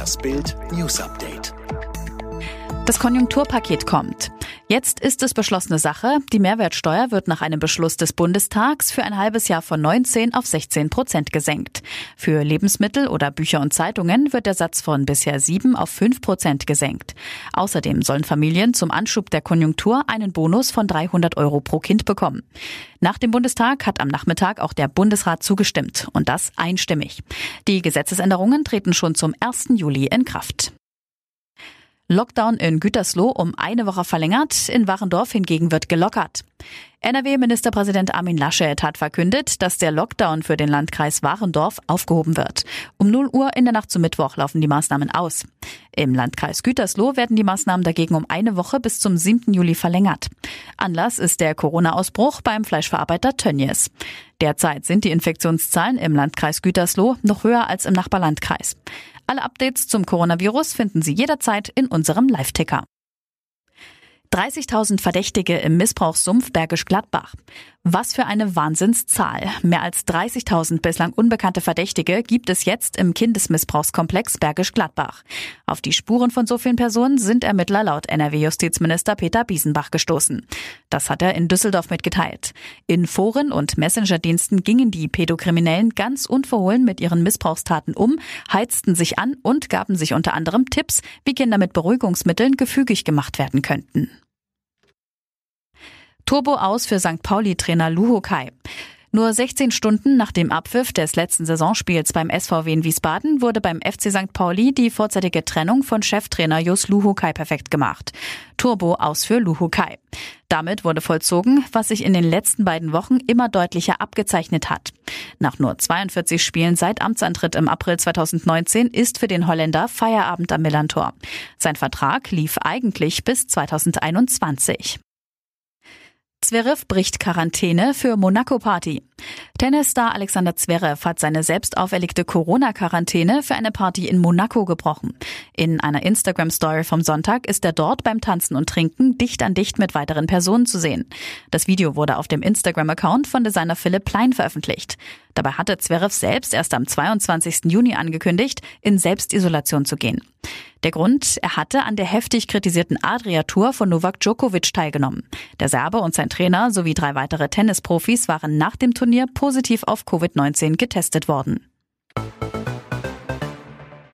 Das Bild News Update. Das Konjunkturpaket kommt. Jetzt ist es beschlossene Sache. Die Mehrwertsteuer wird nach einem Beschluss des Bundestags für ein halbes Jahr von 19 auf 16 Prozent gesenkt. Für Lebensmittel oder Bücher und Zeitungen wird der Satz von bisher 7 auf 5 Prozent gesenkt. Außerdem sollen Familien zum Anschub der Konjunktur einen Bonus von 300 Euro pro Kind bekommen. Nach dem Bundestag hat am Nachmittag auch der Bundesrat zugestimmt und das einstimmig. Die Gesetzesänderungen treten schon zum 1. Juli in Kraft. Lockdown in Gütersloh um eine Woche verlängert, in Warendorf hingegen wird gelockert. NRW-Ministerpräsident Armin Laschet hat verkündet, dass der Lockdown für den Landkreis Warendorf aufgehoben wird. Um 0 Uhr in der Nacht zum Mittwoch laufen die Maßnahmen aus. Im Landkreis Gütersloh werden die Maßnahmen dagegen um eine Woche bis zum 7. Juli verlängert. Anlass ist der Corona-Ausbruch beim Fleischverarbeiter Tönnies. Derzeit sind die Infektionszahlen im Landkreis Gütersloh noch höher als im Nachbarlandkreis. Alle Updates zum Coronavirus finden Sie jederzeit in unserem Live-Ticker. 30.000 Verdächtige im Missbrauchssumpf Bergisch Gladbach. Was für eine Wahnsinnszahl. Mehr als 30.000 bislang unbekannte Verdächtige gibt es jetzt im Kindesmissbrauchskomplex Bergisch Gladbach. Auf die Spuren von so vielen Personen sind Ermittler laut NRW-Justizminister Peter Biesenbach gestoßen. Das hat er in Düsseldorf mitgeteilt. In Foren und Messenger-Diensten gingen die Pädokriminellen ganz unverhohlen mit ihren Missbrauchstaten um, heizten sich an und gaben sich unter anderem Tipps, wie Kinder mit Beruhigungsmitteln gefügig gemacht werden könnten. Turbo aus für St. Pauli-Trainer Luho Kai. Nur 16 Stunden nach dem Abpfiff des letzten Saisonspiels beim SVW in Wiesbaden wurde beim FC St. Pauli die vorzeitige Trennung von Cheftrainer Jus Luhukai perfekt gemacht. Turbo aus für Luhukai. Damit wurde vollzogen, was sich in den letzten beiden Wochen immer deutlicher abgezeichnet hat. Nach nur 42 Spielen seit Amtsantritt im April 2019 ist für den Holländer Feierabend am Millantor. Sein Vertrag lief eigentlich bis 2021. Zverev bricht Quarantäne für Monaco-Party. Tennisstar Alexander Zverev hat seine selbst auferlegte Corona-Quarantäne für eine Party in Monaco gebrochen. In einer Instagram-Story vom Sonntag ist er dort beim Tanzen und Trinken dicht an dicht mit weiteren Personen zu sehen. Das Video wurde auf dem Instagram-Account von Designer Philipp Plein veröffentlicht. Dabei hatte Zverev selbst erst am 22. Juni angekündigt, in Selbstisolation zu gehen. Der Grund, er hatte an der heftig kritisierten Adria-Tour von Novak Djokovic teilgenommen. Der Serbe und sein Trainer sowie drei weitere Tennisprofis waren nach dem Turnier positiv auf Covid-19 getestet worden.